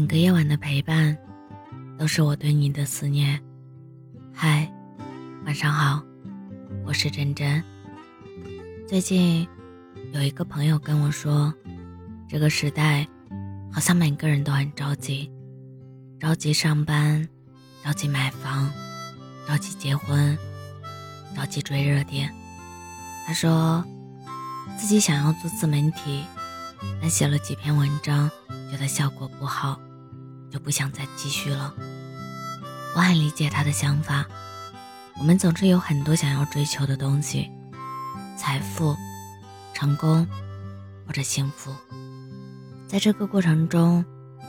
每个夜晚的陪伴，都是我对你的思念。嗨，晚上好，我是真真。最近有一个朋友跟我说，这个时代好像每个人都很着急，着急上班，着急买房，着急结婚，着急追热点。他说自己想要做自媒体，但写了几篇文章。觉得效果不好，就不想再继续了。我很理解他的想法。我们总是有很多想要追求的东西，财富、成功或者幸福。在这个过程中，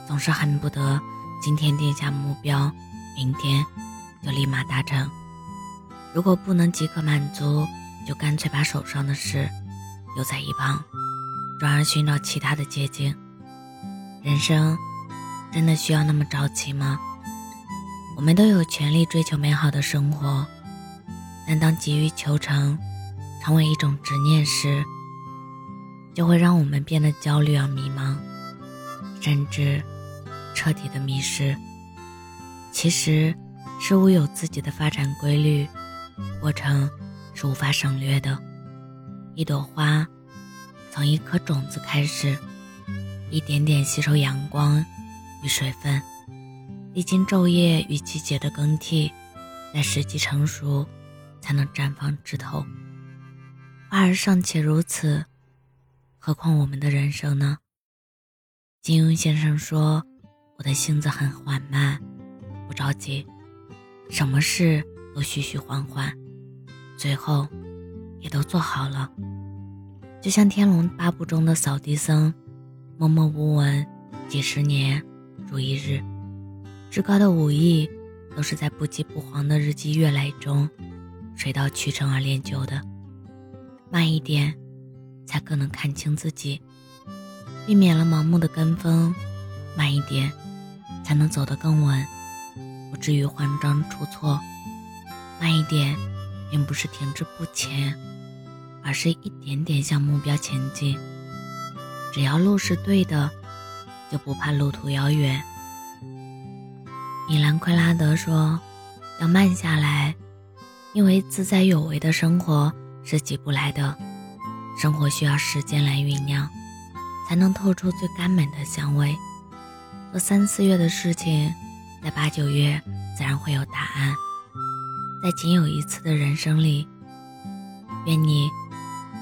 总是恨不得今天定下目标，明天就立马达成。如果不能即刻满足，就干脆把手上的事留在一旁，转而寻找其他的捷径。人生真的需要那么着急吗？我们都有权利追求美好的生活，但当急于求成成为一种执念时，就会让我们变得焦虑而迷茫，甚至彻底的迷失。其实，事物有自己的发展规律，过程是无法省略的。一朵花从一颗种子开始。一点点吸收阳光与水分，历经昼夜与季节的更替，在时机成熟，才能绽放枝头。花儿尚且如此，何况我们的人生呢？金庸先生说：“我的性子很缓慢，不着急，什么事都徐徐缓缓，最后也都做好了。”就像《天龙八部》中的扫地僧。默默无闻，几十年如一日。至高的武艺，都是在不急不慌的日积月累中，水到渠成而练就的。慢一点，才更能看清自己，避免了盲目的跟风；慢一点，才能走得更稳，不至于慌张出错。慢一点，并不是停滞不前，而是一点点向目标前进。只要路是对的，就不怕路途遥远。米兰奎拉德说：“要慢下来，因为自在有为的生活是急不来的。生活需要时间来酝酿，才能透出最甘美的香味。做三四月的事情，在八九月自然会有答案。在仅有一次的人生里，愿你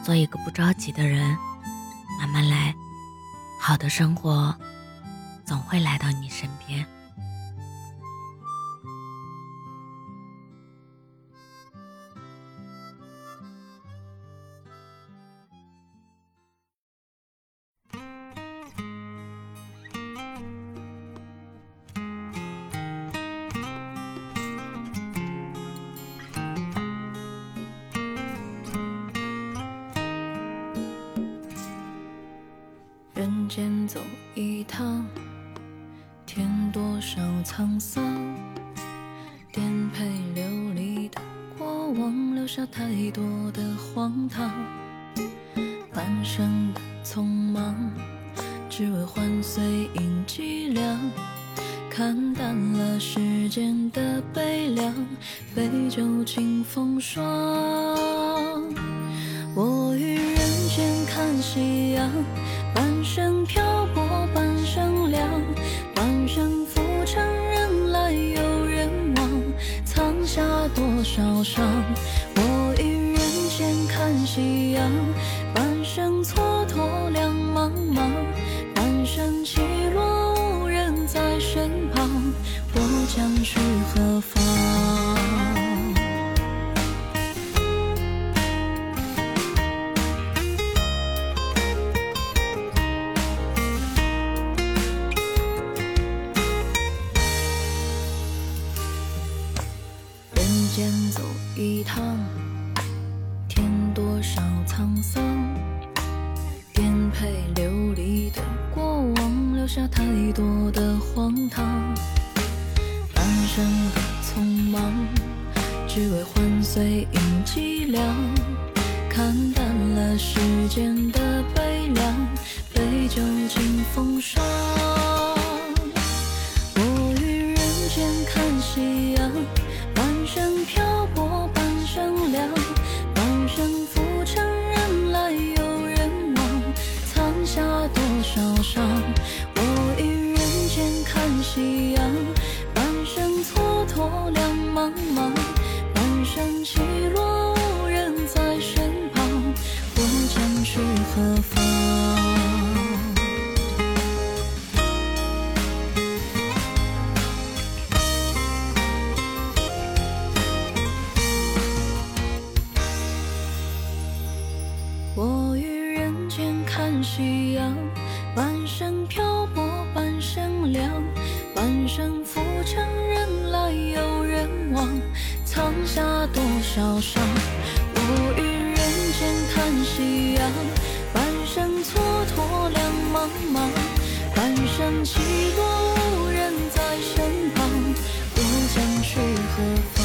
做一个不着急的人。”慢慢来，好的生活总会来到你身边。人间走一趟，添多少沧桑？颠沛流离的过往，留下太多的荒唐。半生的匆忙，只为换碎银几两，看淡了世间的悲凉，杯酒敬风霜。我与人间看夕阳。半生漂桥上？我一人间看夕阳，半生蹉跎，两茫茫，沧桑？颠沛流离的过往，留下太多的荒唐。半生的匆忙，只为换碎银几两，看淡了世间的悲凉，杯酒敬风霜。我与人间看夕阳，半生漂泊，间看夕阳半生漂泊半生凉半生浮沉人来又人往藏下多少伤我与人间看夕阳半生蹉跎两茫茫半生起落无人在身旁我将去何方？